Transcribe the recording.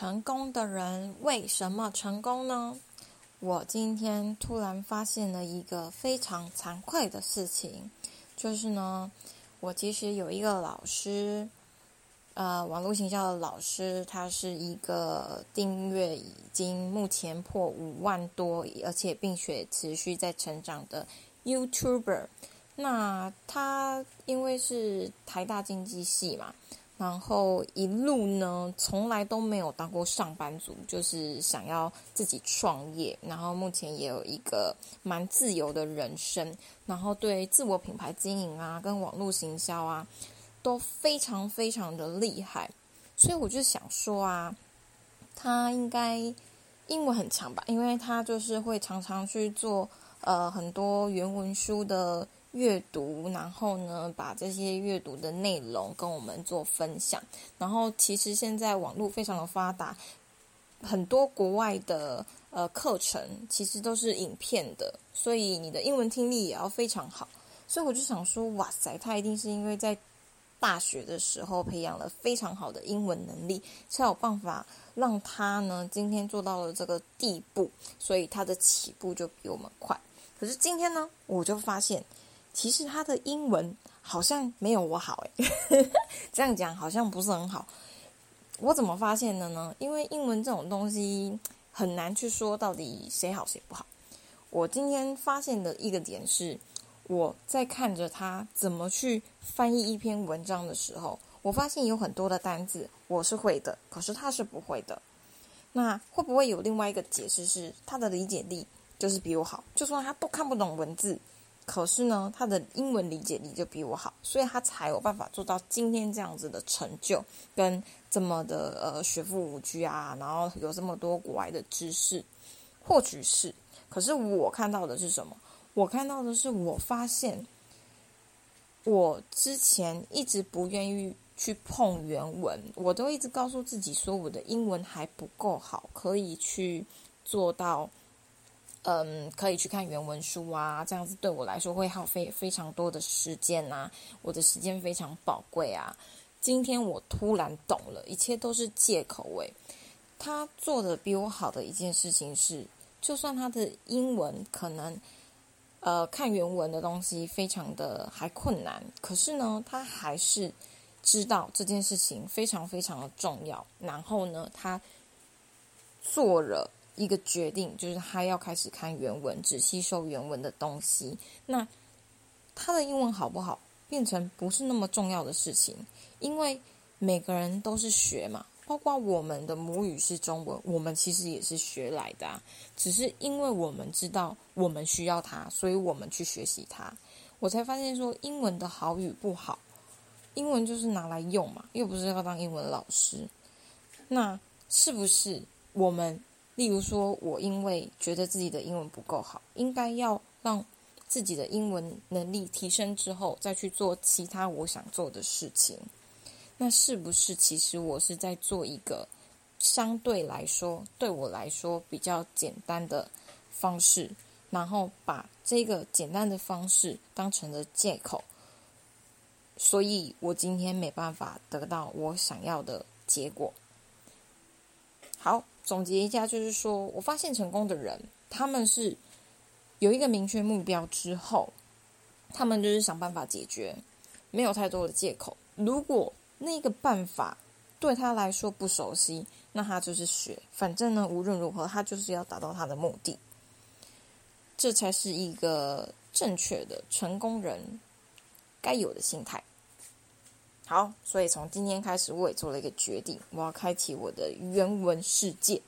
成功的人为什么成功呢？我今天突然发现了一个非常惭愧的事情，就是呢，我其实有一个老师，呃，网络行销的老师，他是一个订阅已经目前破五万多，而且并且持续在成长的 YouTuber。那他因为是台大经济系嘛。然后一路呢，从来都没有当过上班族，就是想要自己创业。然后目前也有一个蛮自由的人生，然后对自我品牌经营啊，跟网络行销啊，都非常非常的厉害。所以我就想说啊，他应该英文很强吧？因为他就是会常常去做呃很多原文书的。阅读，然后呢，把这些阅读的内容跟我们做分享。然后，其实现在网络非常的发达，很多国外的呃课程其实都是影片的，所以你的英文听力也要非常好。所以我就想说，哇塞，他一定是因为在大学的时候培养了非常好的英文能力，才有办法让他呢今天做到了这个地步。所以他的起步就比我们快。可是今天呢，我就发现。其实他的英文好像没有我好诶，这样讲好像不是很好。我怎么发现的呢？因为英文这种东西很难去说到底谁好谁不好。我今天发现的一个点是，我在看着他怎么去翻译一篇文章的时候，我发现有很多的单字我是会的，可是他是不会的。那会不会有另外一个解释是，他的理解力就是比我好？就算他都看不懂文字。可是呢，他的英文理解力就比我好，所以他才有办法做到今天这样子的成就，跟这么的呃学富五居啊，然后有这么多国外的知识，或许是。可是我看到的是什么？我看到的是，我发现我之前一直不愿意去碰原文，我都一直告诉自己说我的英文还不够好，可以去做到。嗯，可以去看原文书啊，这样子对我来说会耗费非常多的时间呐，我的时间非常宝贵啊。今天我突然懂了，一切都是借口。诶，他做的比我好的一件事情是，就算他的英文可能呃看原文的东西非常的还困难，可是呢，他还是知道这件事情非常非常的重要，然后呢，他做了。一个决定就是他要开始看原文，只吸收原文的东西。那他的英文好不好，变成不是那么重要的事情，因为每个人都是学嘛，包括我们的母语是中文，我们其实也是学来的，只是因为我们知道我们需要它，所以我们去学习它。我才发现说，英文的好与不好，英文就是拿来用嘛，又不是要当英文老师。那是不是我们？例如说，我因为觉得自己的英文不够好，应该要让自己的英文能力提升之后，再去做其他我想做的事情。那是不是其实我是在做一个相对来说对我来说比较简单的方式，然后把这个简单的方式当成了借口，所以我今天没办法得到我想要的结果。好。总结一下，就是说我发现成功的人，他们是有一个明确目标之后，他们就是想办法解决，没有太多的借口。如果那个办法对他来说不熟悉，那他就是学，反正呢，无论如何，他就是要达到他的目的。这才是一个正确的成功人该有的心态。好，所以从今天开始，我也做了一个决定，我要开启我的原文世界。